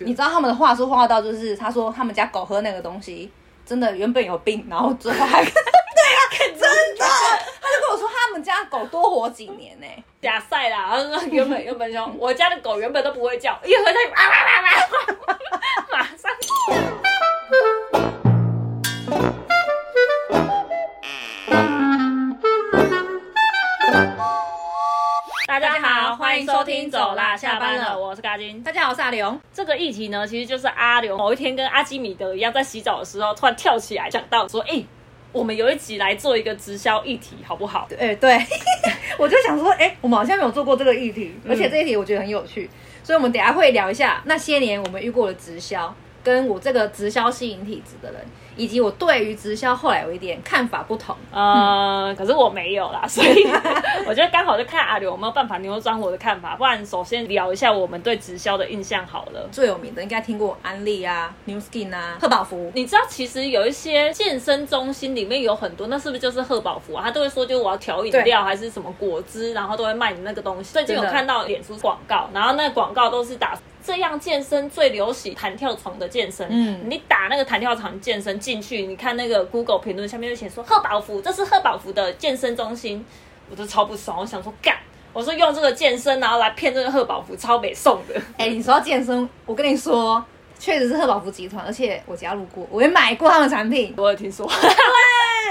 你知道他们的话说话到就是，他说他们家狗喝那个东西，真的原本有病，然后最后还 对啊，真的，他就跟我说他们家狗多活几年呢、假赛啦，原本原本说我家的狗原本都不会叫，一喝它就啊啊啊啊，欢迎收听走啦，下班了，我是嘎金。大家好，我是阿刘。这个议题呢，其实就是阿刘某一天跟阿基米德一样，在洗澡的时候突然跳起来讲到说：“哎、我们有一集来做一个直销议题，好不好？”哎、对，我就想说，哎、我们好像没有做过这个议题，而且这一题我觉得很有趣，所以我们等下会聊一下那些年我们遇过的直销，跟我这个直销吸引体质的人，以及我对于直销后来有一点看法不同。呃，可是我没有啦，所以我觉得刚好就看阿刘有没有办法扭转我的看法。不然，首先聊一下我们对直销的印象好了。最有名的应该听过安利啊、New Skin 啊、贺宝福。你知道，其实有一些健身中心里面有很多，那是不是就是贺宝福啊？他都会说，就我要调饮料还是什么果汁，然后都会卖你那个东西。最近有看到脸书广告，然后那个广告都是打这样健身最流行弹跳床的健身。嗯你打那个弹跳床健身进去，你看那个 Google 评论下面就写说贺宝福，这是贺宝福的健身中心，我都超不爽，我想说干。我说用这个健身，然后来骗这个贺宝福，超北送的。哎、你说到健身，我跟你说，确实是贺宝福集团，而且我加入过，我也买过他们的产品。我有听说，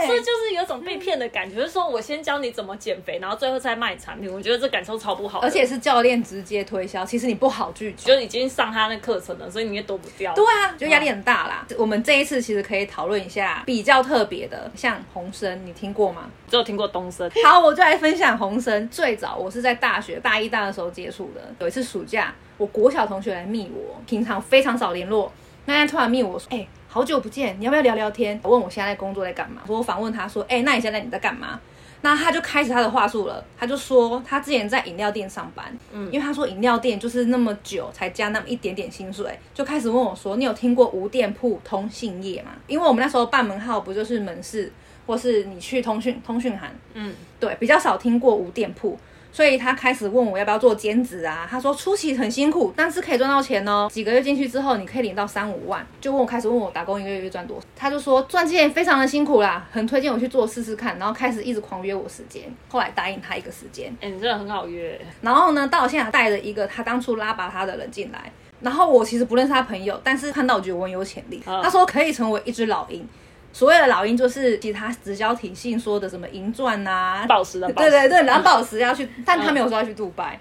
这就是有种被骗的感觉，就是说我先教你怎么减肥，然后最后再卖产品，我觉得这感受超不好，而且是教练直接推销，其实你不好拒绝。就已经上他那课程了，所以你也躲不掉。对啊，就压力很大啦。我们这一次其实可以讨论一下比较特别的，像红参，你听过吗？只有听过东升，好，我就来分享红参。最早我是在大学大一、大二的时候接触的。有一次暑假，我国小同学来密我，平常非常少联络，那天突然密我说：“哎、好久不见，你要不要聊聊天？”我问我现在工作在干嘛。我反问他说：“哎、那你现在你在干嘛？”那他就开始他的话术了，他就说他之前在饮料店上班，嗯，因为他说饮料店就是那么久才加那么一点点薪水，就开始问我说：“你有听过无店铺通信业吗？”因为我们那时候办门号不就是门市，或是你去通讯通讯行，嗯，对，比较少听过无店铺，所以他开始问我要不要做兼职啊。他说初期很辛苦，但是可以赚到钱哦。几个月进去之后，你可以领到三五万。就问我开始问我打工一个月赚多少，他就说赚钱非常的辛苦啦，很推荐我去做试试看。然后开始一直狂约我时间，后来答应他一个时间。哎、你真的很好约，然后呢，到现在带着一个他当初拉拔他的人进来，然后我其实不认识他朋友，但是看到我觉得我很有潜力。嗯他说可以成为一只老鹰，所谓的老鹰就是其他直销体系说的什么银钻啊、宝石的宝石，对对对，蓝宝石要去，但他没有说要去杜拜。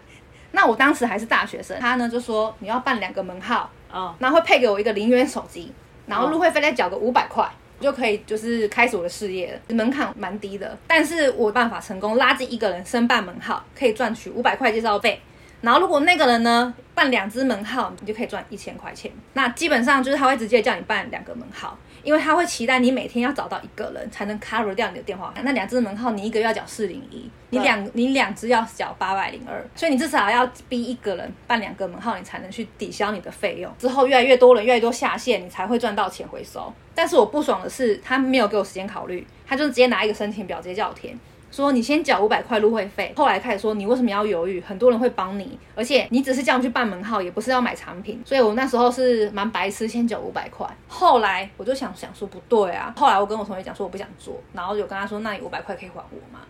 那我当时还是大学生，他呢就说你要办两个门号，啊、然后会配给我一个零元手机，然后入会费再缴个五百块，就可以就是开始我的事业了。门槛蛮低的，但是我有办法成功拉进一个人申办门号，可以赚取五百块介绍费。然后如果那个人呢办两支门号，你就可以赚一千块钱。那基本上就是他会直接叫你办两个门号，因为他会期待你每天要找到一个人才能 cover 掉你的电话。那两只门号你一个月要缴四零一，你对两你两只要缴八百零二，所以你至少要逼一个人办两个门号，你才能去抵消你的费用。之后越来越多人，越来越多下线，你才会赚到钱回收。但是我不爽的是，他没有给我时间考虑，他就是直接拿一个申请表直接叫我填。说你先缴五百块入会费，后来开始说你为什么要犹豫？很多人会帮你，而且你只是这样去办门号，也不是要买产品，所以我那时候是蛮白痴，先缴五百块。后来我就想想说不对啊，后来我跟我同学讲说我不想做，然后就跟他说那你五百块可以还我吗？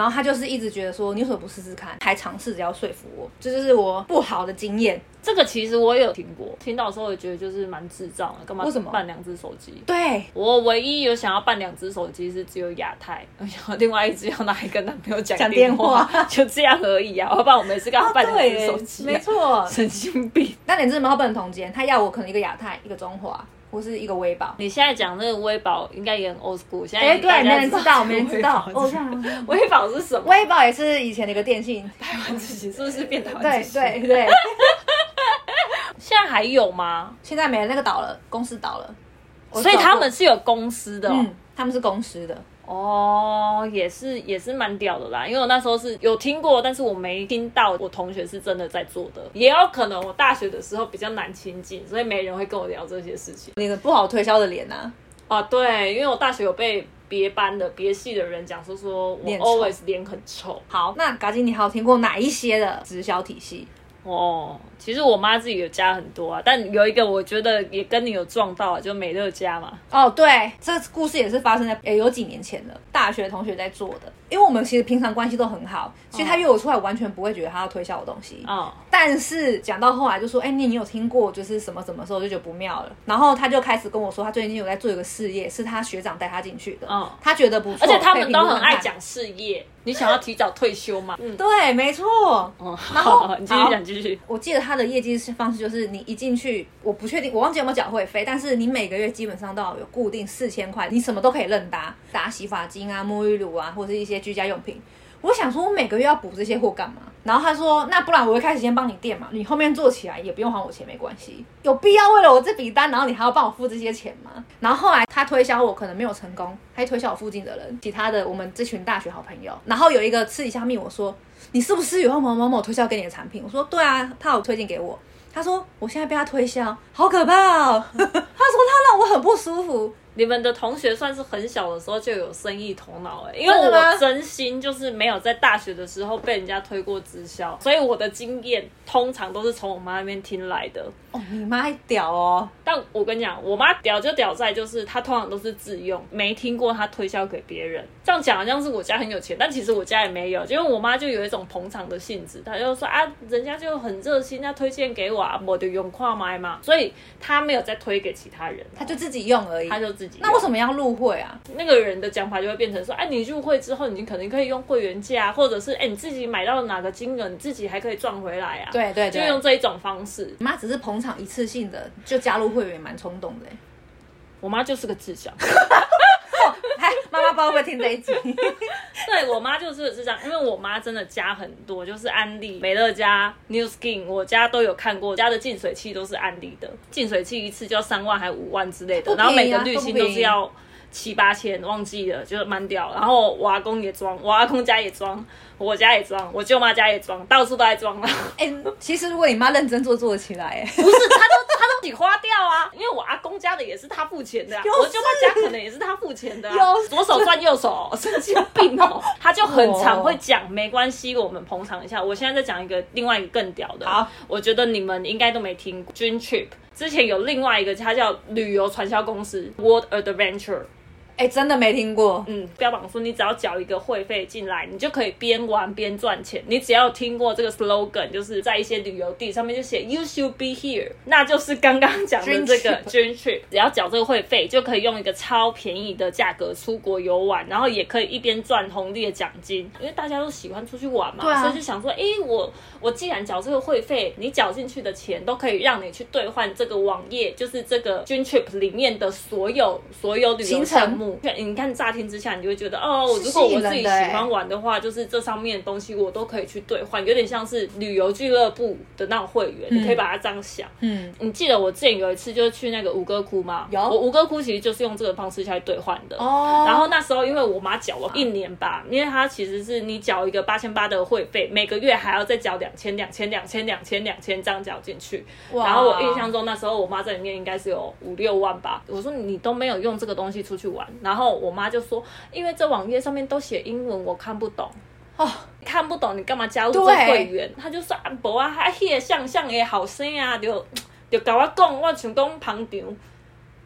然后他就是一直觉得说你为什么不试试看，还尝试着要说服我，这就是我不好的经验。这个其实我也有听过，听到的时候也觉得就是蛮智障的，干嘛为什么办两只手机？对，我唯一有想要办两只手机是只有亚太，然后另外一只要拿来跟男朋友讲讲电电话就这样而已啊！要不然我每次跟他办两只手机、啊没，错。神经病。那两只门号不能同间，他要我可能一个亚太，一个中华，或是一个微宝。你现在讲那个微宝应该也很 old school，现在哎，对，没人知道，没人知道。哦，这微宝是样。微宝是什么？微宝也是以前的一个电信，台湾自己是不是变台湾对自己？对对。现在还有吗？现在没了，那个倒了，公司倒了。所以他们是有公司的、哦。嗯，他们是公司的。哦，也是也是蛮屌的啦，因为我那时候是有听过，但是我没听到我同学是真的在做的，也有可能我大学的时候比较难亲近，所以没人会跟我聊这些事情。那个不好推销的脸呐、啊，对，因为我大学有被别班的别系的人讲说说我 always 脸很臭。好，那嘎金，你还有听过哪一些的直销体系？哦，其实我妈自己有加很多啊，但有一个我觉得也跟你有撞到啊，就美乐家嘛。哦，对，这个故事也是发生在也有几年前了，大学同学在做的。因为我们其实平常关系都很好，所以他约我出来完全不会觉得他要推销我东西。哦，但是讲到后来就说，哎、你你有听过就是什么什么时候，我就觉得不妙了。然后他就开始跟我说，他最近有在做一个事业，是他学长带他进去的。嗯他觉得不错，而且他们都。很爱讲事业，你想要提早退休吗？嗯，对，没错。哦，然后 好，你继续讲，继续。我记得他的业绩方式就是，你一进去，我不确定，我忘记有没有缴会费，但是你每个月基本上都要有固定四千块，你什么都可以任搭，打洗发精啊、沐浴乳啊，或者是一些居家用品。我想说，我每个月要补这些货干嘛？然后他说，那不然我一开始先帮你垫嘛，你后面做起来也不用还我钱，没关系。有必要为了我这笔单，然后你还要帮我付这些钱吗？然后后来他推销我可能没有成功，他推销我附近的人，其他的我们这群大学好朋友。然后有一个私底下密我说，你是不是有某某某推销给你的产品？我说对啊，他有推荐给我。他说我现在被他推销，好可怕哦！他说他让我很不舒服。你们的同学算是很小的时候就有生意头脑哎，因为我真心就是没有在大学的时候被人家推过直销，所以我的经验通常都是从我妈那边听来的。哦，你妈还屌哦！但我跟你讲，我妈屌就屌在就是她通常都是自用，没听过她推销给别人。这样讲好像是我家很有钱，但其实我家也没有，因为我妈就有一种捧场的性质，她就说啊，人家就很热心，要推荐给我啊，我就用跨买嘛，所以她没有再推给其他人，她就自己用而已。她就自己用。那为什么要入会啊？那个人的讲法就会变成说，哎、你入会之后，你可能可以用会员价，或者是哎、你自己买到哪个金额，你自己还可以赚回来啊。，对对对，就用这一种方式。妈只是捧场一次性的就加入会员，蛮冲动的欸。我妈就是个智障。嗨，妈妈不知道会听这一集？对我妈就是是这样，因为我妈真的加很多，就是安利、美乐家、New Skin，我家都有看过，家的净水器都是安利的，净水器一次就要三万还五万之类的，不然后每个滤芯都是要七八千，忘记了，就是蛮屌。然后我阿公也装，我阿公家也装，我家也装，我舅妈家也装，到处都在装。哎、其实如果你妈认真做，做得起来。哎，不是，她都她都自己花掉啊，因为我阿公家的也是他付钱的、啊，我舅妈家可能也是他付钱的、啊，左手赚右手，神经病哦。他就很常会讲，没关系，我们捧场一下。我现在再讲一个另外一个更屌的，好，我觉得你们应该都没听过 Dream Trip。之前有另外一个，它叫旅游传销公司 World Adventure。哎、真的没听过。嗯，标榜说你只要缴一个会费进来，你就可以边玩边赚钱。你只要听过这个 slogan，就是在一些旅游地上面就写 You should be here，那就是刚刚讲的这个 Dream Trip，只要缴这个会费，就可以用一个超便宜的价格出国游玩，然后也可以一边赚红利的奖金，因为大家都喜欢出去玩嘛，啊所以就想说，诶，我我既然缴这个会费，你缴进去的钱都可以让你去兑换这个网页，就是这个 Dream Trip 里面的所有所有旅游行项目。你看乍听之下，你就会觉得哦，如果我自己喜欢玩的话，就是这上面的东西我都可以去兑换，有点像是旅游俱乐部的那种会员，你可以把它这样想。嗯，你记得我之前有一次就是去那个吴哥窟吗？有我吴哥窟其实就是用这个方式下去兑换的。哦，然后那时候因为我妈缴了一年吧，因为它其实是你缴一个八千八的会费，每个月还要再缴两千、两千、两千、两千、两千这样缴进去。哇然后我印象中那时候我妈在里面应该是有五六万吧。我说你都没有用这个东西出去玩，然后我妈就说，因为这网页上面都写英文，我看不懂。哦，看不懂你干嘛加入这对会员？他就说啊，无啊，啊，迄个像像的后生啊，就就甲我讲，我想讲旁场，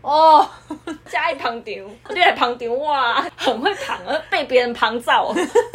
哦，加一捧场，你来捧场哇，很会捧，呃被别人旁照，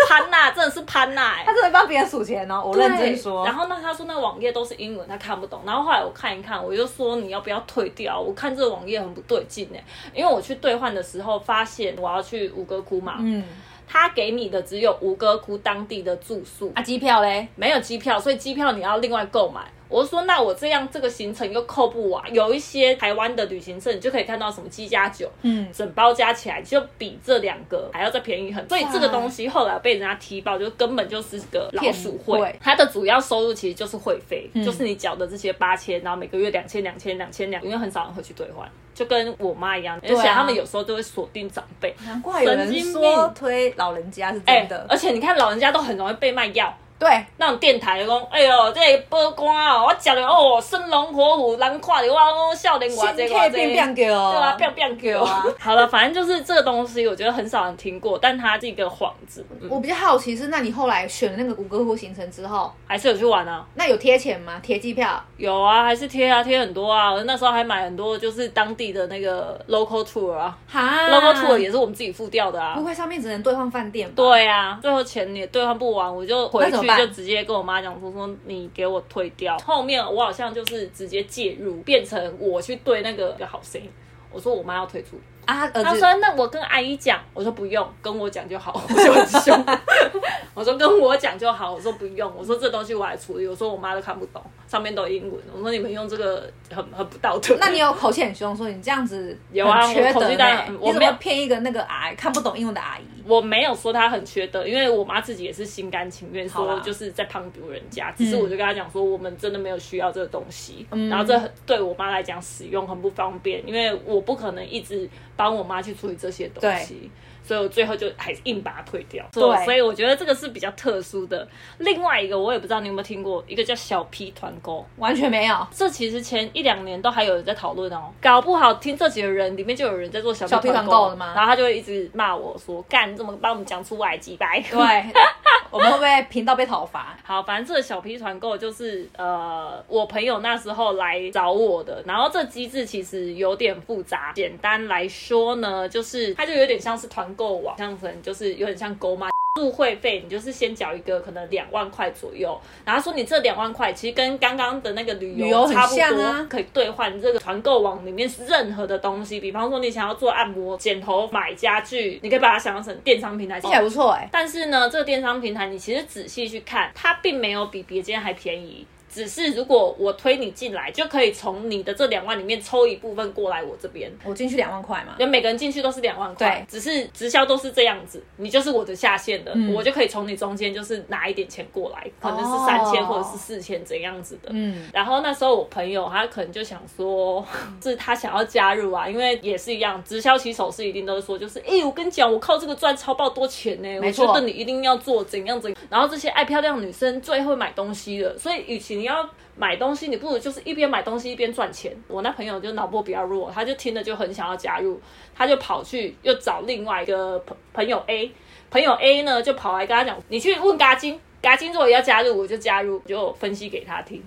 潘娜真的是潘娜哎、他真的帮别人数钱哦，我认真说。然后那他说那网页都是英文，他看不懂。然后后来我看一看，我就说你要不要退掉？我看这个网页很不对劲哎，因为我去兑换的时候发现我要去吴哥窟嘛，嗯，他给你的只有吴哥窟当地的住宿，啊，机票嘞？没有机票，所以机票你要另外购买。我就说，那我这样这个行程又扣不完。有一些台湾的旅行社，你就可以看到什么七加九，嗯，整包加起来就比这两个还要再便宜很多。所以这个东西后来被人家踢爆，就根本就是个老鼠会。它的主要收入其实就是会费，嗯就是你缴的这些八千，然后每个月两千、两千、两千两，因为很少人会去兑换，就跟我妈一样，而啊且他们有时候都会锁定长辈。难怪有人说推老人家是哎、真的。而且你看老人家都很容易被卖药。对，那种电台就讲，哎呦，这个报官哦，我食了哦，生龙活虎，人看着我哦，少年心偌济可偌济，以变变叫，对啊，变变叫啊。好了，反正就是这个东西，我觉得很少人听过，但它是一个幌子，嗯我比较好奇是，那你后来选了那个谷歌湖行程之后，还是有去玩啊。那有贴钱吗？贴机票？有啊，还是贴啊，贴很多啊。那时候还买很多，就是当地的那个 local tour 啊、哈 l o c a l tour 也是我们自己付掉的啊不。会上面只能兑换饭店吧？对啊，最后钱也兑换不完，我就回去就直接跟我妈讲说说你给我退掉。后面我好像就是直接介入，变成我去对那个好声音。我说我妈要退出，啊，儿子她说那我跟阿姨讲，我说不用，跟我讲就好，我就很凶。我说跟我讲就好，我说不用，我说这东西我来处理，我说我妈都看不懂，上面都英文，我说你们用这个很很不道德。那你有口气很凶，说你这样子有啊缺我口气德呢当然？我没有么骗一个那个阿姨看不懂英文的阿姨？我没有说她很缺德，因为我妈自己也是心甘情愿说就是在帮助人家，只是我就跟她讲说我们真的没有需要这个东西，嗯然后这对我妈来讲使用很不方便，因为我不可能一直帮我妈去处理这些东西。所以我最后就还是硬把它退掉。对所以我觉得这个是比较特殊的。另外一个我也不知道你有没有听过，一个叫小 P 团购。完全没有。这其实前一两年都还有人在讨论哦，搞不好听这几个人里面就有人在做小小 P 团团购了吗然后他就会一直骂我说：“干，你怎么把我们讲出外几百？”对，我们频道被讨伐？好，反正这个小 P 团购就是呃，我朋友那时候来找我的，然后这机制其实有点复杂。简单来说呢，就是它就有点像是团购网，像成就是有点像购买。入会费你就是先缴一个可能两万块左右，然后说你这两万块其实跟刚刚的那个旅旅游差不多，啊可以兑换这个团购网里面任何的东西，比方说你想要做按摩、剪头、买家具，你可以把它想象成电商平台。听起来不错哎、但是呢，这个电商平台你其实仔细去看，它并没有比别间还便宜。只是如果我推你进来，就可以从你的这两万里面抽一部分过来我这边。我进去两万块嘛，就每个人进去都是两万块，只是直销都是这样子，你就是我的下线的，嗯。我就可以从你中间就是拿一点钱过来，可能是三千或者是四千怎样子的。嗯，然后那时候我朋友他可能就想说，是他想要加入啊，因为也是一样，直销起手是一定都是说，就是哎、诶我跟你讲，我靠这个赚超爆多钱呢，我觉得你一定要做怎样怎样。然后这些爱漂亮女生最会买东西了，所以与其你要买东西，你不如就是一边买东西一边赚钱。我那朋友就脑波比较弱，他就听了就很想要加入，他就跑去又找另外一个朋朋友 A，朋友 A 呢就跑来跟他讲，你去问嘎金，嘎金如果要加入我就加入，就分析给他听。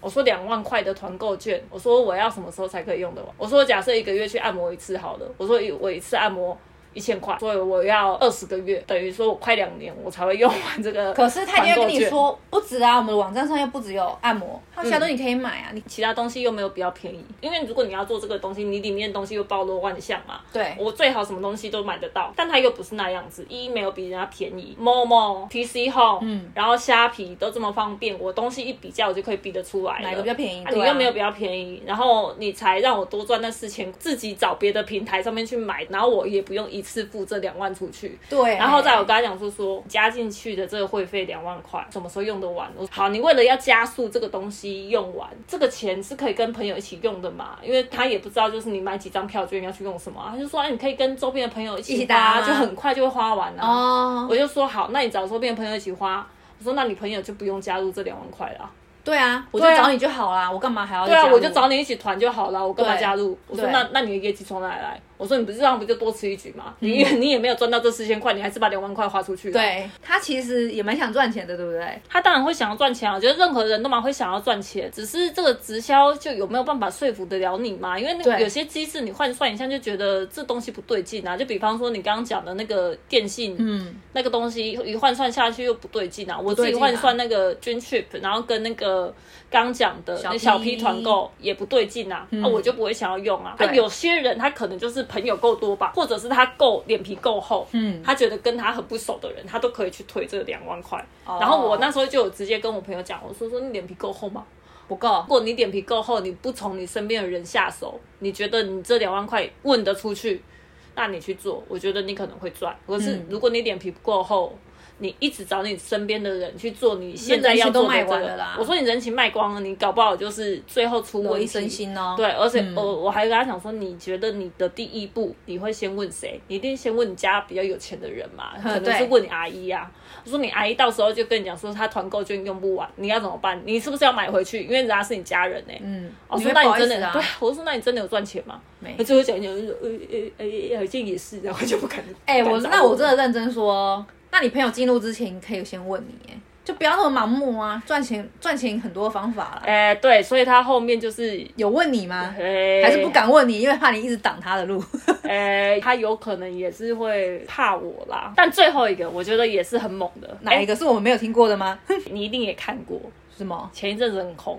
我说两万块的团购券，我说我要什么时候才可以用的？我说假设一个月去按摩一次好了，我说我一次按摩一千块，所以我要二十个月，等于说我快两年我才会用完这个。可是他一定会跟你，说不止啊，我们的网站上又不只有按摩，还有其他东西你可以买啊。你其他东西又没有比较便宜，因为如果你要做这个东西，你里面的东西又包罗万象嘛。对我最好什么东西都买得到，但它又不是那样子，一没有比人家便宜，Momo、PC Home，嗯然后虾皮都这么方便，我东西一比较我就可以比得出来了哪个比较便宜你又没有比较便宜，然后你才让我多赚那四千，自己找别的平台上面去买，然后我也不用一次付这两万出去。对，然后再我跟他讲说说加进去的这个会费两万块，什么时候用得完？我说好，你为了要加速这个东西用完，这个钱是可以跟朋友一起用的嘛？因为他也不知道就是你买几张票券要去用什么啊，他就说哎，你可以跟周边的朋友一一起起打吗花，就很快就会花完了、哦我，就说好，那你找周边的朋友一起花。我说那你朋友就不用加入这两万块了。对啊，我就找你就好啦，我干嘛还要对啊，我就找你一起团就好了，我干嘛加入？我说那那你的业绩从哪里来？我说你不是这样不就多吃一局吗？你嗯你也没有赚到这四千块，你还是把两万块花出去了。对他其实也蛮想赚钱的，对不对？他当然会想要赚钱啊，我觉得任何人都蛮会想要赚钱，只是这个直销就有没有办法说服得了你嘛？因为那个有些机制你换算一下就觉得这东西不对劲啊。就比方说你刚刚讲的那个电信，嗯，那个东西一换算下去又不对劲啊。我自己换算那个军 trip，然后跟那个刚讲的小那小 P P 团购也不对劲啊，那、我就不会想要用啊。啊，有些人他可能就是朋友够多吧，或者是他够脸皮够厚，嗯他觉得跟他很不熟的人，他都可以去推这两万块。哦然后我那时候就有直接跟我朋友讲，我说说你脸皮够厚吗？不够如，果你脸皮够厚，你不从你身边的人下手，你觉得你这两万块问得出去，那你去做，我觉得你可能会赚。可是嗯如果你脸皮不够厚，你一直找你身边的人去做你现在要做的这个啦我说你人情卖光了，你搞不好就是最后出。我一身心哦。对，而且嗯我、我还跟他讲说，你觉得你的第一步你会先问谁？你一定先问你家比较有钱的人嘛，可能是对问你阿姨啊。我说你阿姨到时候就跟你讲说，她团购券用不完，你要怎么办？你是不是要买回去？因为人家是你家人呢、嗯，我说那你真的、对，我说那你真的有赚钱吗？没他最后讲一讲，呃呃呃，好像也是，然后就不敢。哎、我那我真的认真说，那你朋友进入之前，可以先问你，哎，就不要那么盲目啊。赚钱赚钱很多方法啦，哎、对，所以他后面就是，有问你吗？哎、还是不敢问你，因为怕你一直挡他的路。哎、他有可能也是会怕我啦。但最后一个，我觉得也是很猛的。哪一个是我们没有听过的吗？哎 你一定也看过，是吗？前一阵子很红，《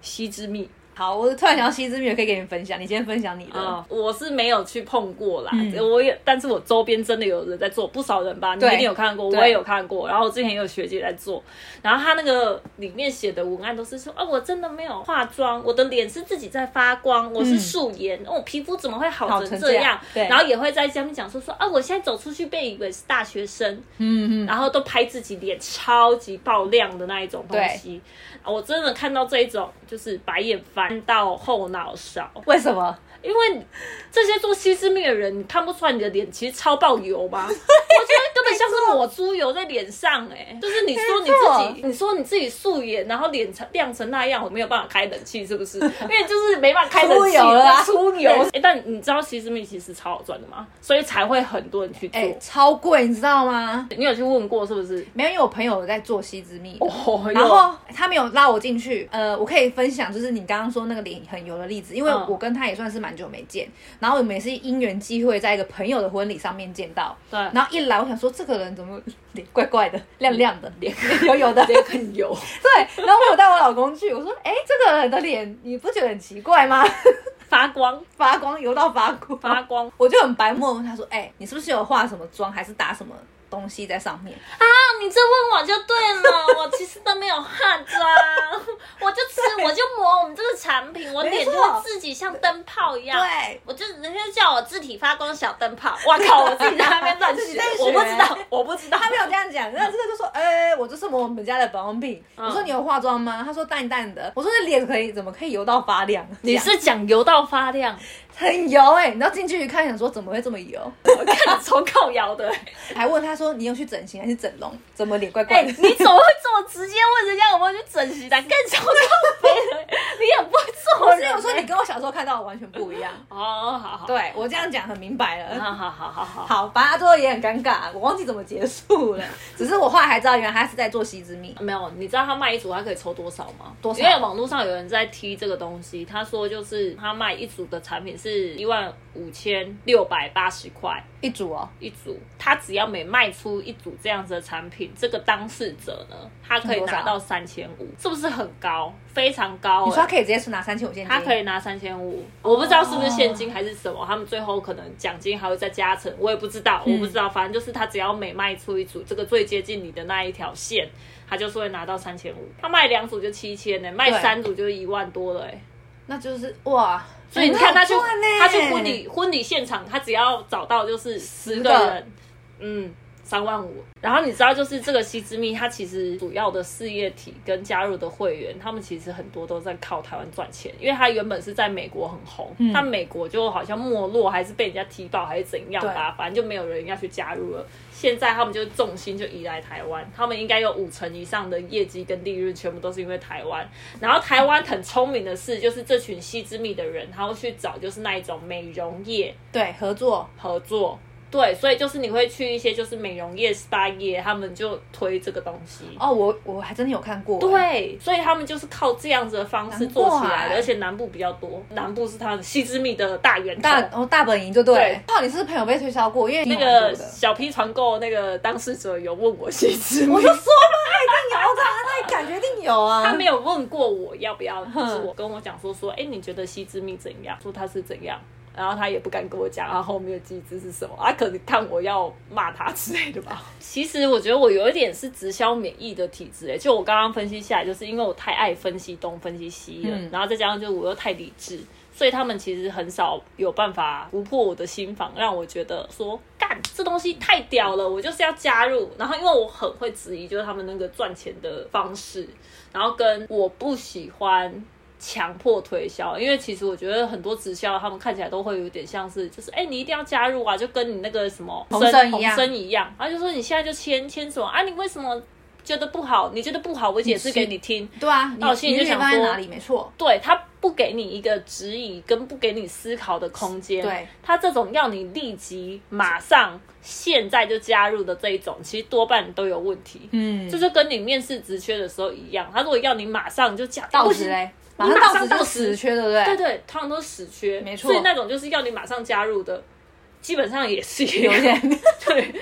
西之蜜》好，我突然想到西之蜜，可以给你们分享。你先分享你的。啊、我是没有去碰过啦，嗯。我也，但是我周边真的有人在做，不少人吧，你一定有看过，我也有看过，然后我之前也有学姐在做，然后她那个里面写的文案都是说，啊，我真的没有化妆，我的脸是自己在发光，我是素颜，哦、皮肤怎么会好好成这样？对。然后也会在下面讲说说，啊，我现在走出去被以为是大学生，嗯嗯，然后都拍自己脸超级爆亮的那一种东西，啊我真的看到这一种就是白眼翻到后脑勺，为什么？因为这些做西施蜜的人，你看不出来你的脸其实超爆油吗？我觉得根本像是抹猪油在脸上、哎，就是你说你自己，你说你自己素颜，然后脸成亮成那样，我没有办法开冷气，是不是？因为就是没办法开冷出气，出油。哎、但你知道西施蜜其实超好赚的吗？所以才会很多人去做。哎、超贵，你知道吗？你有去问过是不是？没有，因为我朋友有在做西之蜜。哦，然后他没有拉我进去，呃，我可以分享，就是你刚刚说那个脸很油的例子，因为嗯我跟他也算是蛮久没见，然后我们也是因缘机会在一个朋友的婚礼上面见到，对，然后一来我想说这个人怎么脸怪怪的，亮亮的，脸油油的，脸很油。对，然后我带我老公去，我说，哎，这个人的脸你不觉得很奇怪吗？发光。发光油到发光，发光。我就很白目问他说，哎，你是不是有化什么妆，还是打什么东西在上面？啊！你这问我就对了，我其实都没有化妆，我就吃我就抹我们这个产品，我脸就自己像灯泡一样。对，我就人家叫我自体发光小灯泡，我靠，我自己在那边 乱学我不知道，我不知道，他没有这样讲，那这个就说，哎、我就是抹我们家的保养品。嗯我说你有化妆吗？他说淡淡的。我说那脸可以怎么可以油到发亮？你是讲油到发亮，很油哎、你知道进去一看，想说怎么会这么油？我看你超靠摇的、还问他说你有去整形还是整容？怎么脸怪哎、怪的？你怎么会这么直接问人家有没有去整形的？更超靠背了，你也不会做 我人、我说你跟我小时候看到的完全不一样。哦，好好，对我这样讲很明白了。好好好好好。好，反正他最后也很尴尬，我忘记怎么结束了。只是我后来还知道，原来他是在做西之蜜。没有，你知道他卖一组他可以抽多少吗？多少因为网络上有人在踢这个东西，他说就是他卖一组的产品是一万五千六百八十块一组哦，一组，他只要每卖出一组这样子的产品，这个当事者呢，他可以拿到三千五，是不是很高？非常高、欸。你说他可以直接是拿三千五现金？他可以拿三千五，我不知道是不是现金还是什么，他们最后可能奖金还会再加成，我也不知道，我不知道，反正就是他只要每卖出一组，这个最接近你的那一条线，他就是会拿到三千五。他卖两组就七千呢，卖三组就一万多了哎、那就是哇。所以你看他去他去婚礼婚礼现场，他只要找到就是十个个。人，嗯。三万五，然后你知道，就是这个西之蜜，它其实主要的事业体跟加入的会员，他们其实很多都在靠台湾赚钱，因为它原本是在美国很红，嗯但美国就好像没落，还是被人家踢爆，还是怎样吧，反正就没有人要去加入了。现在他们就重心就移来台湾，他们应该有五成以上的业绩跟利润，全部都是因为台湾。然后台湾很聪明的是，就是这群西之蜜的人，他会去找就是那一种美容业对合作，合作。对，所以就是你会去一些就是美容业、SPA 业，他们就推这个东西。哦，我我还真的有看过。，对，所以他们就是靠这样子的方式做起来的，而且南部比较多，南部是它的西之蜜的大源头。大哦大本营就对了。对哦，你是朋友被推销过？因为那个小批团购那个当事者有问我西之蜜，我就说嘛，他一定有的啊，他感觉一定有啊。他没有问过我要不要，就是我跟我讲说说，哎、你觉得西之蜜怎样？说它是怎样，然后他也不敢跟我讲他后面的机制是什么，啊，可能看我要骂他之类的吧。其实我觉得我有一点是直销免疫的体质，哎，就我刚刚分析下来，就是因为我太爱分析东分析西了，嗯然后再加上就是我又太理智。所以他们其实很少有办法突破我的心房，让我觉得说干干这东西太屌了，我就是要加入。然后因为我很会质疑，就是他们那个赚钱的方式，然后跟我不喜欢强迫推销，因为其实我觉得很多直销他们看起来都会有点像是，就是哎、你一定要加入啊，就跟你那个什么红参一样红参一样，然后就说你现在就签签什么啊，你为什么觉得不好？你觉得不好，我解释给你听。对啊，你那我心里就你想说哪里？没错，对他不给你一个指引跟不给你思考的空间，对他这种要你立即马上现在就加入的这一种，其实多半都有问题。嗯这就跟你面试职缺的时候一样，他如果要你马上就加不行到职嘞，马你上到死缺，对不对？对对，通常都是死缺，没错所以那种就是要你马上加入的，基本上也是一，有点对，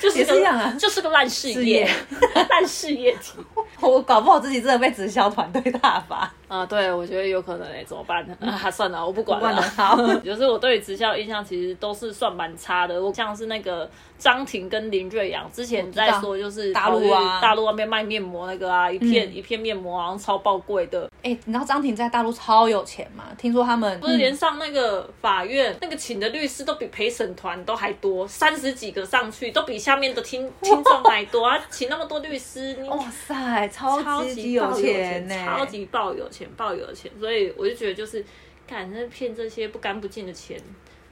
就是 一样啊就是个烂事业，烂事业体。我搞不好自己真的被直销团队大发。啊，对，我觉得有可能诶、怎么办呢？啊，算了，我不管了。好 就是我对于直销印象其实都是算蛮差的。我像是那个张婷跟林瑞阳之前在说，就是大陆啊大陆外面卖面膜那个啊，一片、一片面膜好像超爆贵的，哎、你知道张婷在大陆超有钱吗？听说他们不是连上那个法院、那个请的律师都比陪审团都还多，三十几个上去都比下面的听听众还多啊！请那么多律师，哇塞，超超级有钱呢、超级爆有钱，爆有的钱，所以我就觉得就是，看那骗这些不干不净的钱，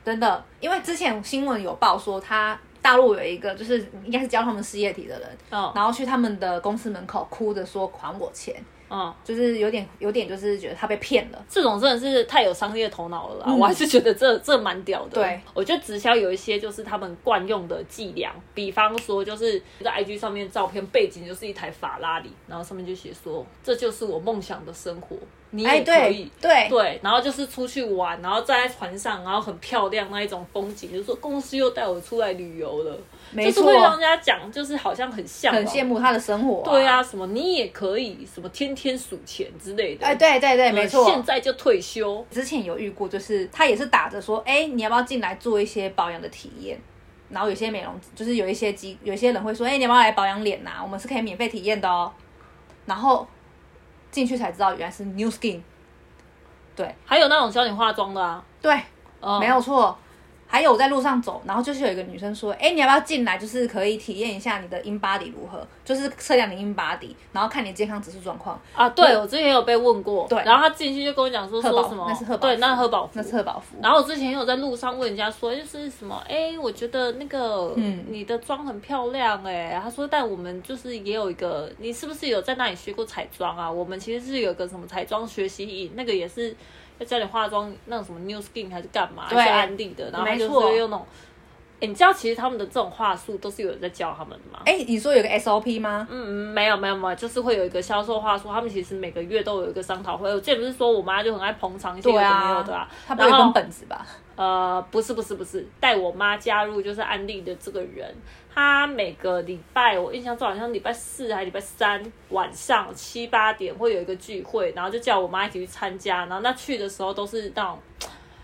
真的，因为之前新闻有报说他。大陆有一个就是应该是教他们事业体的人，哦然后去他们的公司门口哭着说还我钱，嗯，就是有点有点就是觉得他被骗了。这种真的是太有商业头脑了啦，嗯。我还是觉得这这蛮屌的。对，我觉得直销有一些就是他们惯用的伎俩，比方说就是在 IG 上面照片背景就是一台法拉利，然后上面就写说这就是我梦想的生活，你哎，也可以。对。对对，然后就是出去玩，然后站在船上，然后很漂亮那一种风景，就是说公司又带我出来旅游了，没就是会让人，家讲，就是好像很像很羡慕他的生活、对，啊，什么你也可以，什么天天数钱之类的。哎，对对对，呃没错。现在就退休。之前有遇过，就是他也是打着说，哎，你要不要进来做一些保养的体验？然后有些美容，就是有一些机，有些人会说，哎，你要不要来保养脸呐、我们是可以免费体验的哦。然后进去才知道，原来是 New Skin。对还有那种教你化妆的啊，对，嗯没有错。还有我在路上走，然后就是有一个女生说：“哎，你要不要进来？就是可以体验一下你的 in body 如何，就是测量你 in body，然后看你健康指数状况。啊，对我之前有被问过，对然后他进去就跟我讲说说什么，那是贺宝对，福那贺宝福那。是贺宝福。然后我之前有在路上问人家说，就是什么，哎，我觉得那个，嗯你的妆很漂亮，哎，他说，但我们就是也有一个，你是不是有在那里学过彩妆啊？我们其实是有个什么彩妆学习营，那个也是要教你化妆，那种什么 New Skin 还是干嘛，是安利的，然后他就是用那种，哎，你知道其实他们的这种话术都是有人在教他们的吗？哎，你说有个 SOP 吗？嗯，没有没有没有，就是会有一个销售话术，他们其实每个月都有一个商讨会。我之前不是说我妈就很爱捧场一些有的对啊没有的啊，他不会有然后本本子吧？呃，不是不是不是，带我妈加入就是安利的这个人，他每个礼拜我印象中好像礼拜四还礼拜三晚上七八点会有一个聚会，然后就叫我妈一起去参加，然后那去的时候都是那种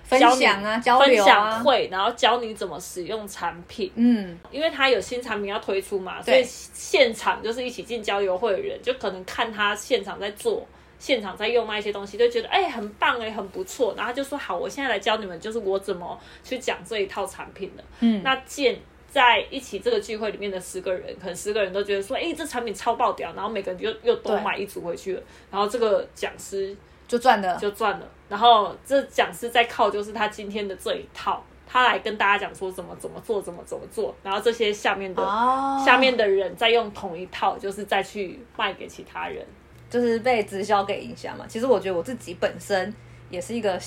分享啊，交分流啊。享会，然后教你怎么使用产品。嗯，因为他有新产品要推出嘛，所以现场就是一起进交流会的人，就可能看他现场在做，现场在用那一些东西，就觉得哎、很棒哎、很不错，然后就说好，我现在来教你们，就是我怎么去讲这一套产品的。嗯那见在一起这个聚会里面的十个人，可能十个人都觉得说，哎、这产品超爆屌，然后每个人就又都买一组回去了，然后这个讲师就赚了。就赚了。然后这讲师再靠就是他今天的这一套，他来跟大家讲说怎么怎么做，怎么怎么做，然后这些下面的、哦下面的人再用同一套，就是再去卖给其他人。就是被直销给影响嘛。其实我觉得我自己本身也是一个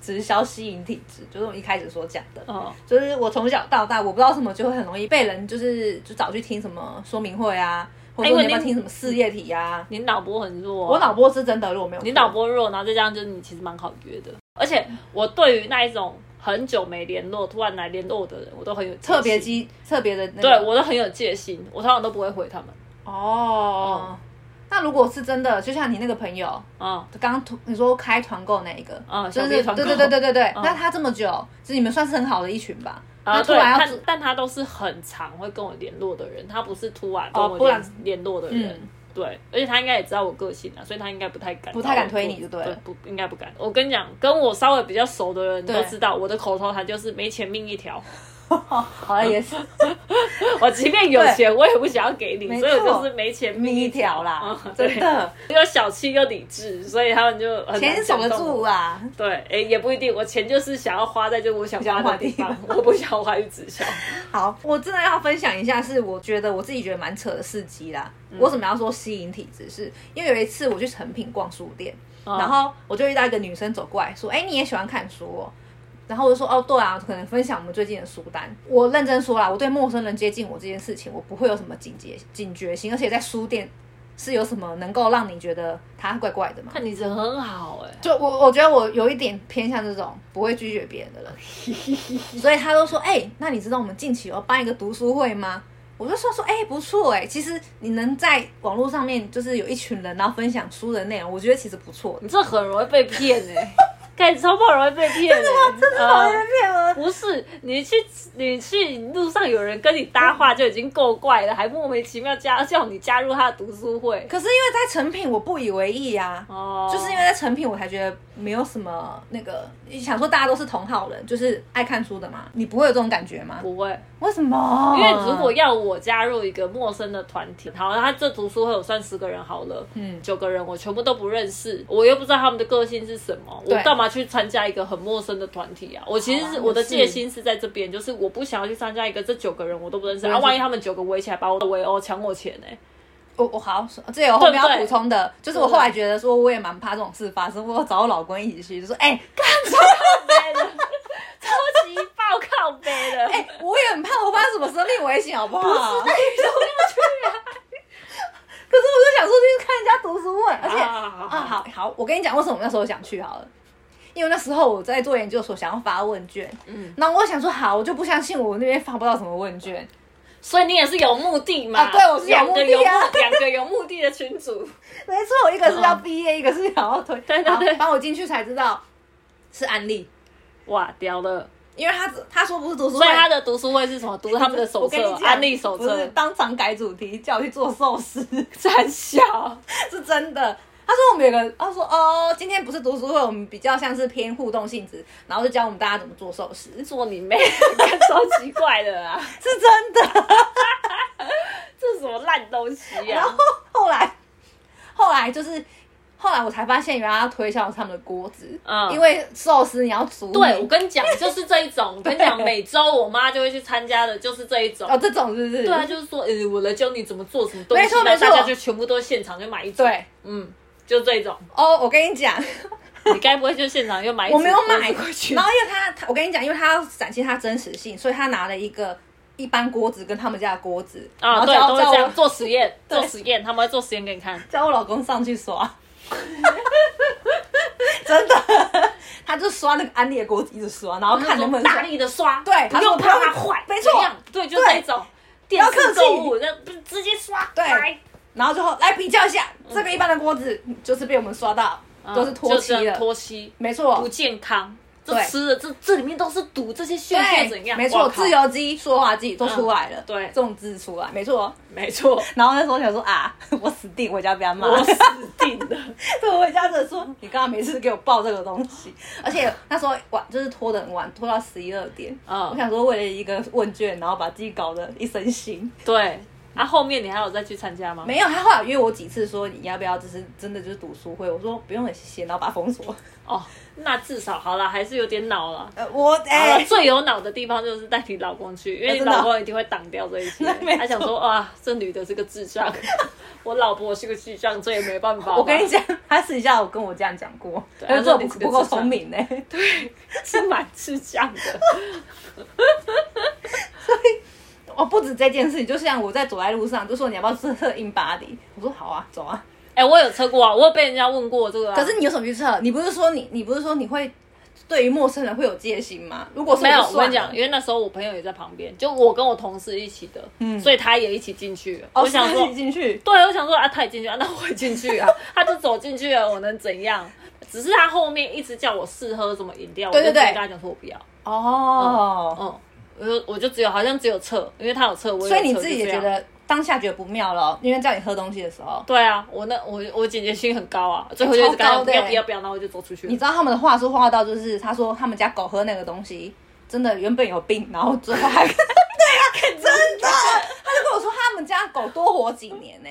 直销吸引体质，就是我一开始所讲的。嗯，就是我从小到大，我不知道什么就会很容易被人就是就找去听什么说明会啊，或者说你要要哎因为你听什么事业体啊。你脑波很弱、啊我脑，波是真的，如果没有你脑波弱，然后再加上就是你其实蛮好约的，而且我对于那一种很久没联络，突然来联络我的人，我都很有特别激特别的那个。对我都很有戒心，我通常都不会回他们。哦。那如果是真的，就像你那个朋友，嗯，刚刚团你说开团购那一个，嗯就是对对对对对对，嗯。那他这么久，就是你们算是很好的一群吧？啊，对，那突然要但但他都是很常会跟我联络的人，他不是突然跟我联联络的人。嗯对，而且他应该也知道我个性啊，所以他应该不太敢，不太敢推你就对了不应该不敢。我跟你讲，跟我稍微比较熟的人都知道，我的口头禅就是没钱命一条。好像，也是 我即便有钱，我也不想要给你，没所以我就是没钱命一条啦嗯，真的，又小气又理智，所以他们就钱守得。住啊。对，哎、也不一定，我钱就是想要花在就我想花的地方，我不想花于直销。好，我真的要分享一下，是我觉得我自己觉得蛮扯的事迹啦。嗯我为什么要说吸引体质？是因为有一次我去成品逛书店，嗯然后我就遇到一个女生走过来说：“哎、你也喜欢看书哦？”然后我就说：“哦，对啊，可能分享我们最近的书单。”我认真说啦，我对陌生人接近我这件事情，我不会有什么警觉警觉心，而且在书店是有什么能够让你觉得他怪怪的吗？看你人很好哎、就我我觉得我有一点偏向这种不会拒绝别人的人，所以他都说，哎、那你知道我们近期要办一个读书会吗？我就说说，哎、不错哎、其实你能在网络上面就是有一群人，然后分享书的内容，我觉得其实不错。你这很容易被骗哎、感觉超不容易被骗哎、真的好骗我！不是你去你去路上有人跟你搭话就已经够怪了，还莫名其妙加叫你加入他的读书会。可是因为在成品，我不以为意啊。哦，就是因为在成品，我才觉得没有什么那个，想说大家都是同好人，就是爱看书的嘛，你不会有这种感觉吗？不会，为什么？因为如果要我加入一个陌生的团体，好，他这读书会有算十个人好了，嗯九个人我全部都不认识，我又不知道他们的个性是什么，我干嘛去参加一个很陌生的团体啊？我其实是我的戒心是在这边，就是我不想要去参加一个这九个人我都不认识，然后万一他们九个围起来把我围殴抢我钱呢、我我好，这有后面要补充的，就是我后来觉得说，我也蛮怕这种事发生，我找我老公一起去，就说，哎、背的，超级爆靠背的，哎、我也很怕我发生什么生命危险，好不好？不是，那你怎么要去啊？可是我就想说去看人家读书会，而且啊好好啊，好好，我跟你讲，为什么我那时候想去好了。因为那时候我在做研究所，想要发问卷，嗯，然后我想说好，我就不相信我那边发不到什么问卷，所以你也是有目的嘛？啊对我是有目的啊两个有目的的群主。没错，一个是要毕业，一个是想要推，嗯对对对好帮我进去才知道是安利，哇，屌了！因为他他说不是读书会，所以他的读书会是什么？读他们的手册安利手不是册，当场改主题，叫我去做寿司，真小。是真的。他说我们有个，他说哦，今天不是读书会，我们比较像是偏互动性质，然后就教我们大家怎么做寿司，做你妹，看 超奇怪的啊！是真的。这是什么烂东西然后啊？后来，后来就是后来我才发现，原来要推销他们的锅子，嗯因为寿司你要煮米，对，我跟你讲，就是这一种。我跟你讲，每周我妈就会去参加的，就是这一种。哦，这种是不是？对啊，就是说，呃，我来教你怎么做什么东西，没错没错大家就全部都现场就买一组。对，嗯，就这一种。哦，我跟你讲，你该不会就现场又买？我没有买过去。然后因为他，他我跟你讲，因为他要展现他真实性，所以他拿了一个一般锅子跟他们家的锅子，然啊，后对，叫叫我都会这样做实验，做实验，他们会做实验给你看。叫我老公上去刷，真的，他就刷那个安利的锅子一直刷，然后看能不能大刷力的刷，对不用他说怕它坏，没错。对，就对。这一种电视要客气。购物，那不是直接刷，对。来然后最后来比较一下，这个一般的锅子就是被我们刷到，都是脱漆嗯就这样了，脱漆，没错不，健康。这对吃的这这里面都是毒，这些血液怎样？没错，自由基、塑化剂都出来了，对这种字出来，没错。没错，然后那时候想说啊，我死定，回家被他骂。我死定了。对，我回家就说你刚刚每次给我报这个东西，而且那时候晚就是拖得很晚，拖到十一二点。嗯我想说为了一个问卷，然后把自己搞得一身腥。对，啊，后面你还有再去参加吗？没有，他后来约我几次说你要不要，就是真的就是读书会，我说不用了，谢谢，然后把它封锁。哦，那至少好了，还是有点脑了。呃，我最有脑的地方就是带你老公去，因为你老公一定会挡掉这一切 他想说，哇，这女的是个智障，我老婆是个智障，这也没办法。我跟你讲，他私底下有跟我这样讲过，对他说我他说你不不够聪明呢、对是蛮智障的。哦，不止这件事情，就像我在走在路上，就说你要不要测测 in body，我说好啊，走啊。哎、我有测过啊，我有被人家问过这个、啊。可是你有什么去测？你不是说你你不是说你会对于陌生人会有戒心吗？如果是没有，我跟你讲，因为那时候我朋友也在旁边，就我跟我同事一起的，嗯所以他也一起进去了。哦我想说进去，对，我想说啊，他也进去啊，那我也进去啊，他就走进去了，我能怎样？只是他后面一直叫我试喝什么饮料，对对对我就跟他讲说我不要。哦，嗯，我就我就只有好像只有测，因为他有测，我所以你自己也觉得当下觉得不妙了，因为叫你喝东西的时候，对啊，我那我我警觉性很高啊，最后就一直跟他讲不超高的欸要不要不要，然后我就走出去了。你知道他们的话术话到就是他说他们家狗喝那个东西真的原本有病，然后最后还对啊，真的，他就跟我说他们家狗多活几年呢、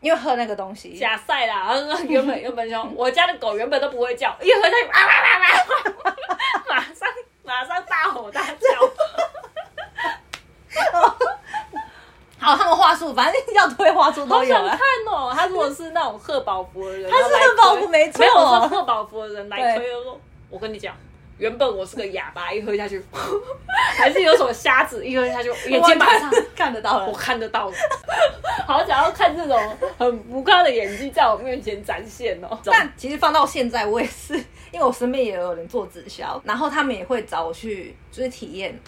因为喝那个东西。假赛啦，然后说原本原本就我家的狗原本都不会叫，一喝下去啊啊啊啊，马上马上大吼大叫。好，他们话术，反正要推话术都有啊好想看。哦！他如果是那种贺宝福的人，他是贺宝福没错没有贺宝福的人来推，我跟你讲，原本我是个哑巴，一喝下去，还是有什么瞎子，一喝下去，眼睛马上看得到了我。看得到了，好想要看这种很浮夸的演技在我面前展现哦。但其实放到现在，我也是，因为我身边也有人做直销，然后他们也会找我去，就是体验，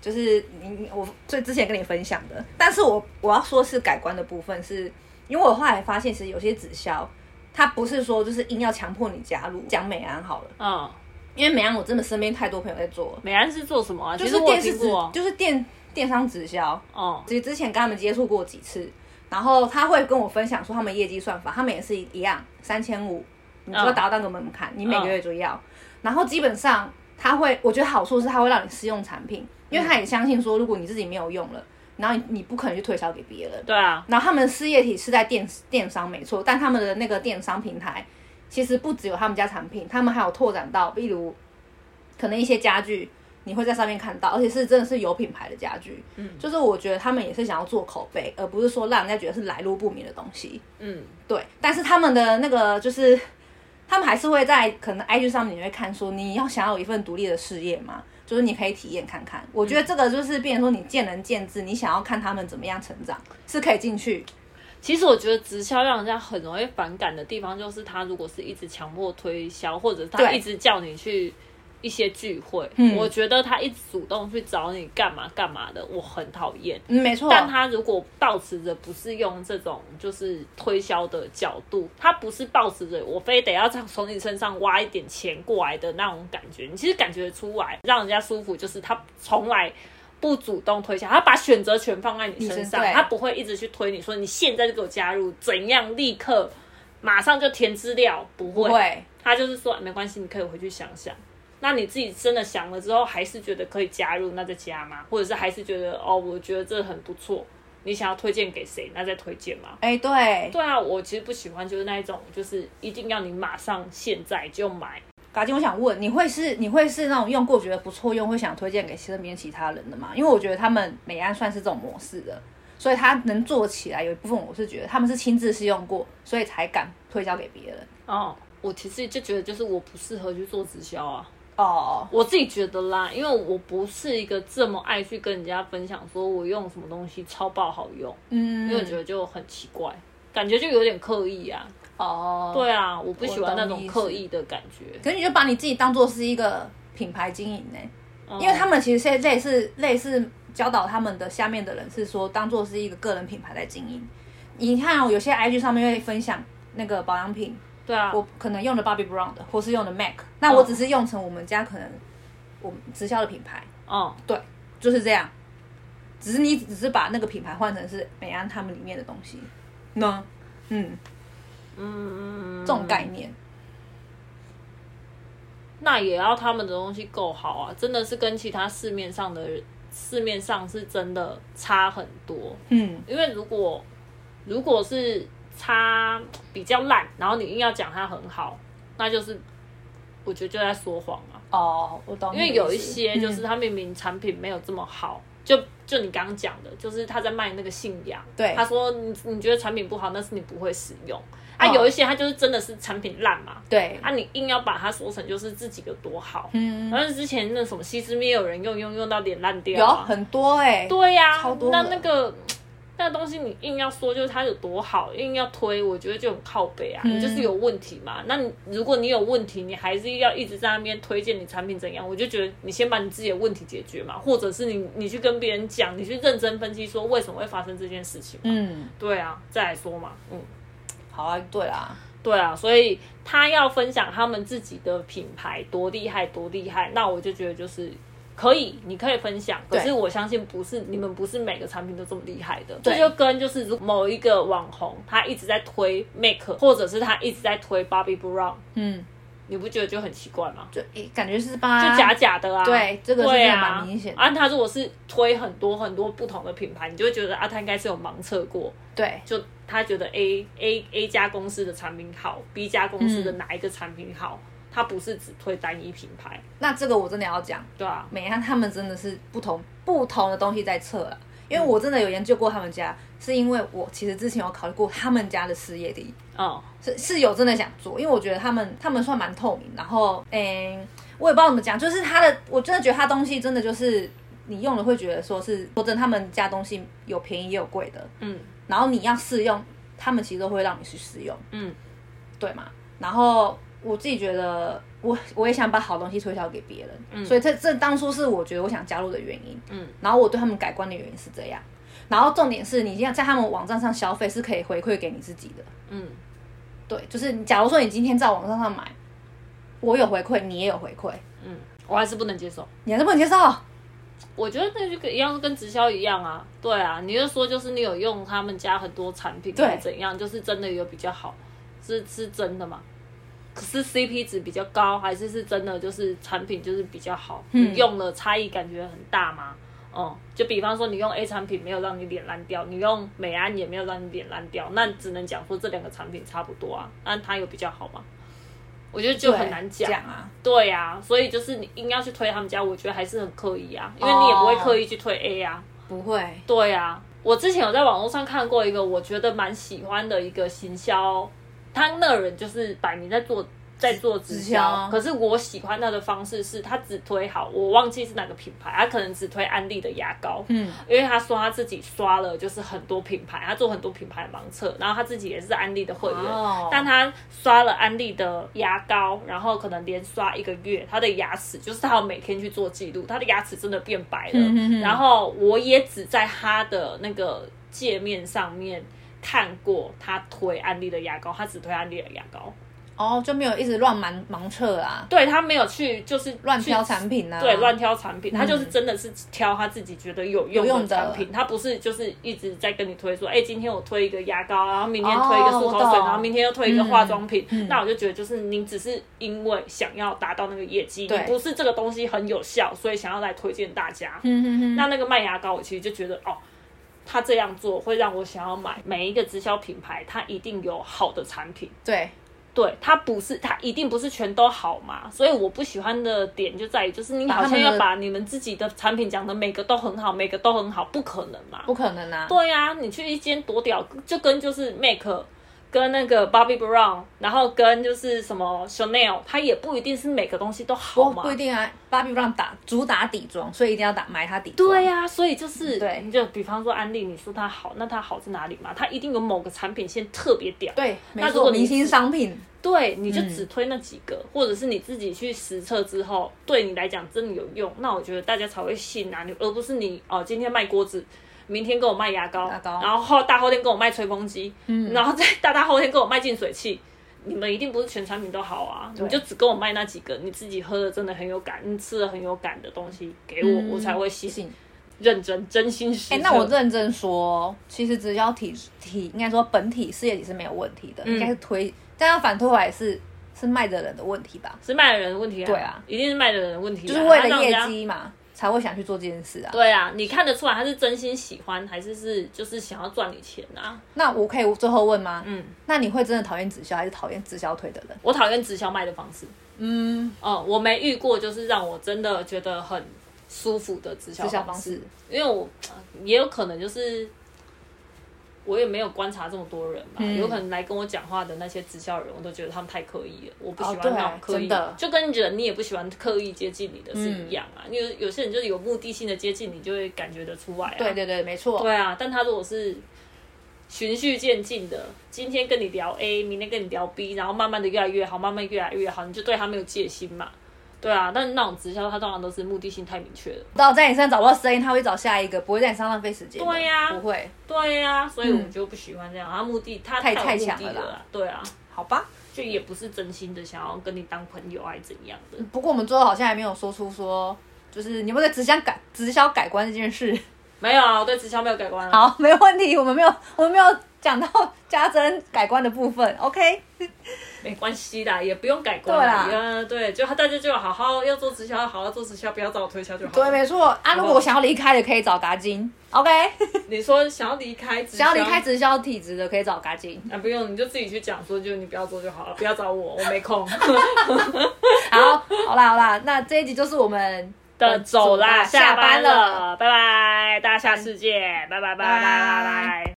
就是你我最之前跟你分享的。但是我我要说是改观的部分是，因为我后来发现，其实有些直销，它不是说就是硬要强迫你加入。讲美安好了，嗯，因为美安我真的身边太多朋友在做了，美安是做什么啊？就是电视直就是电电商直销。哦，其实之前跟他们接触过几次，然后他会跟我分享说他们业绩算法，他们也是一样，三千五，你就要达到那个门槛，你每个月就要。然后基本上他会，我觉得好处是他会让你试用产品，因为他也相信说，如果你自己没有用了，然后你你不可能去推销给别人。对啊，然后他们的事业体是在电电商没错，但他们的那个电商平台其实不只有他们家产品，他们还有拓展到，例如可能一些家具，你会在上面看到，而且是真的是有品牌的家具。嗯，就是我觉得他们也是想要做口碑，而不是说让人家觉得是来路不明的东西。嗯，对，但是他们的那个就是，他们还是会在可能 IG 上面你会看说，你要想要有一份独立的事业嘛，就是你可以体验看看。我觉得这个就是变成说你见仁见智，你想要看他们怎么样成长，是可以进去。其实我觉得直销让人家很容易反感的地方，就是他如果是一直强迫推销，或者他一直叫你去一些聚会，嗯我觉得他一直主动去找你干嘛干嘛的，我很讨厌。嗯，没错。但他如果保持着不是用这种就是推销的角度，他不是保持着我非得要从从你身上挖一点钱过来的那种感觉，你其实感觉得出来，让人家舒服，就是他从来不主动推销，他把选择权放在你身上，他不会一直去推你说你现在就给我加入，怎样立刻马上就填资料，不会，不会，他就是说没关系，你可以回去想想。那你自己真的想了之后，还是觉得可以加入，那再加嘛？或者是还是觉得哦，我觉得这很不错，你想要推荐给谁，那再推荐嘛？哎、对，对啊，我其实不喜欢就是那一种，就是一定要你马上现在就买。嘎金，我想问，你会是你会是那种用过觉得不错用，会想推荐给身边其他人的吗？因为我觉得他们美安算是这种模式的，所以他能做起来，有一部分我是觉得他们是亲自试用过，所以才敢推销给别人。哦，我其实就觉得就是我不适合去做直销啊，哦，我自己觉得啦，因为我不是一个这么爱去跟人家分享说我用什么东西超爆好用，嗯，因为我觉得就很奇怪，感觉就有点刻意啊。哦，对啊，我不喜欢那种刻意的感觉。可是你就把你自己当做是一个品牌经营呢、哦因为他们其实是类似类似教导他们的下面的人是说，当做是一个个人品牌在经营。你看、哦，有些 IG 上面会分享那个保养品，对啊，我可能用的 Bobbi Brown 的，或是用的 MAC，那我只是用成我们家可能我们直销的品牌，哦，对，就是这样。只是你只是把那个品牌换成是美安他们里面的东西，呢，嗯，嗯，这种概念，那也要他们的东西够好啊，真的是跟其他市面上的市面上是真的差很多。嗯，因为如果如果是差比较烂，然后你硬要讲它很好，那就是我觉得就在说谎啊。哦，我懂因为有一些就是嗯他明明产品没有这么好，就就你刚刚讲的，就是他在卖那个信仰。对他说你你觉得产品不好，那是你不会使用。啊，哦有一些他就是真的是产品烂嘛，对，啊，你硬要把它说成就是自己有多好。嗯，然后之前那什么西施面有人用用用到脸烂掉、啊，有很多哎、对呀、超多那那个那个东西你硬要说就是它有多好，硬要推，我觉得就很靠背啊，嗯你就是有问题嘛。那你如果你有问题，你还是要一直在那边推荐你产品怎样，我就觉得你先把你自己的问题解决嘛，或者是你你去跟别人讲，你去认真分析说为什么会发生这件事情。嗯，对啊，再来说嘛，嗯。好啊，对啦，对啊，所以他要分享他们自己的品牌多厉害多厉害，那我就觉得就是可以，你可以分享。可是我相信不是你们不是每个产品都这么厉害的，这对就跟就是如某一个网红他一直在推 Make，或者是他一直在推 Bobbi Brown，嗯，你不觉得就很奇怪吗？就诶、感觉是吧就假假的啊，对这个是蛮明显的。啊，他如果是推很多很多不同的品牌，你就会觉得啊，他应该是有盲测过，对。就他觉得 A A A 家公司的产品好，B 家公司嗯。的哪一个产品好，他不是只推单一品牌，那这个我真的要讲，对啊，美安他们真的是不同不同的东西在测了。因为我真的有研究过他们家，是因为我其实之前有考虑过他们家的事业力，哦，是是有真的想做，因为我觉得他们他们算蛮透明，然后诶、我也不知道怎么讲，就是他的，我真的觉得他东西真的就是你用了会觉得说是，说真的，他们家东西有便宜也有贵的，嗯然后你要试用，他们其实都会让你去试用，嗯对嘛？然后我自己觉得，我我也想把好东西推销给别人，嗯。所以这这当初是我觉得我想加入的原因，嗯，然后我对他们改观的原因是这样，然后重点是你要在他们网站上消费是可以回馈给你自己的，嗯，对，就是你假如说你今天在网站上买，我有回馈，你也有回馈，嗯，我还是不能接受。你还是不能接受？我觉得那就跟一样，跟直销一样啊。对啊，你就说就是你有用他们家很多产品，对。怎样，就是真的有比较好，是是真的吗？可是 CP 值比较高，还是是真的就是产品就是比较好？嗯你用了差异感觉很大吗？嗯，就比方说你用 A 产品没有让你脸烂掉，你用美安也没有让你脸烂掉，那只能讲说这两个产品差不多啊，那它有比较好吗？我觉得就很难讲讲啊。对呀、所以就是你硬要去推他们家，我觉得还是很刻意啊，因为你也不会刻意去推 A 啊。不会，对呀、我之前有在网络上看过一个我觉得蛮喜欢的一个行销，他那人就是摆明在做在做直直销。销，可是我喜欢他的方式是他只推好，我忘记是哪个品牌，他可能只推安利的牙膏，嗯，因为他说他自己刷了就是很多品牌，他做很多品牌盲测，然后他自己也是安利的会员，哦。但他刷了安利的牙膏，然后可能连刷一个月，他的牙齿就是他有每天去做记录，他的牙齿真的变白了。嗯哼哼。然后我也只在他的那个界面上面看过他推安利的牙膏，他只推安利的牙膏，哦，就没有一直乱盲盲测啊，对他没有去就是乱挑产品啊，对，乱挑产品，他就是真的是挑他自己觉得有用的的。产品，他不是就是一直在跟你推说，哎、今天我推一个牙膏，然后明天推一个漱口水，然后明天又推一个化妆品，那我就觉得就是你只是因为想要达到那个业绩，你对不是这个东西很有效，所以想要来推荐大家。嗯嗯嗯，那那个卖牙膏，我其实就觉得哦。他这样做会让我想要买每一个直销品牌，它一定有好的产品，对，对，它不是，它一定不是全都好嘛，所以我不喜欢的点就在于，就是你好像要把你们自己的产品讲的每个都很好，每个都很好，不可能嘛。不可能啊，对呀、你去一间多屌，就跟就是 Make 跟那个 Bobby Brown，然后跟就是什么 Chanel，它也不一定是每个东西都好嘛。不不一定啊，，Bobby Brown 打主打底妆，所以一定要打买它底妆，对呀、所以就是，对你就比方说安利，你说它好，那它好在哪里嘛？它一定有某个产品线特别屌。对，没那如果明星商品，对，你嗯就只推那几个，或者是你自己去实测之后，对你来讲真的有用，那我觉得大家才会信啊，你而不是你哦，今天卖锅子，明天跟我卖牙膏，牙膏然后后大后天跟我卖吹风机，嗯然后再大大后天跟我卖净水器。你们一定不是全产品都好啊，你就只跟我卖那几个，你自己喝的真的很有感，你吃的很有感的东西给我，我才会吸，信。认真真心实测。哎、那我认真说，其实直销体体应该说本体事业体是没有问题的，嗯应该是推，但要反推回来是是卖的人的问题吧，是卖的人的问题啊，对啊一定是卖的人的问题啊、就是为了业绩嘛，才会想去做这件事啊。对啊，你看得出来他是真心喜欢，还是是就是想要赚你钱啊？那我可以最后问吗？嗯，那你会真的讨厌直销，还是讨厌直销推的人？我讨厌直销卖的方式。嗯，哦、我没遇过，就是让我真的觉得很舒服的直销方式方式，因为我呃也有可能就是。我也没有观察这么多人嘛，嗯有可能来跟我讲话的那些直销人，我都觉得他们太刻意了，我不喜欢那种刻意，真的就跟人你也不喜欢刻意接近你的是嗯一样啊。因为有些人就是有目的性的接近你，就会感觉得出来啊。对对对，没错。对啊，但他如果是循序渐进的，今天跟你聊 A，明天跟你聊 B，然后慢慢的越来越好，慢慢越来越好，你就对他没有戒心嘛。对啊，但那种直销，它通常都是目的性太明确了。到在你身上找不到声音，他会找下一个，不会在你身上浪费时间的。对呀不会。对呀、所以我就不喜欢这样。他目的他太太目强了啦对啊，好吧。就也不是真心的想要跟你当朋友，还是怎样的。不过我们最后好像还没有说出说，就是你有没有对直销改直销改观这件事？没有啊，我对直销没有改观啊。好，没问题，我们没有我们没有讲到加增改观的部分。OK，没关系啦，也不用改观啦。对对，就大家就好好要做直销，好好做直销，不要找我推销就好。对，没错啊。如果我想要离开的，可以找嘎金。OK。你说想要离开，想要离开直销体质的，可以找嘎金。啊，不用，你就自己去讲说，就你不要做就好了，不要找我，我没空。好，好啦，好啦，那这一集就是我们的走啦，下班了，拜拜，大家下次见，拜拜拜拜拜拜。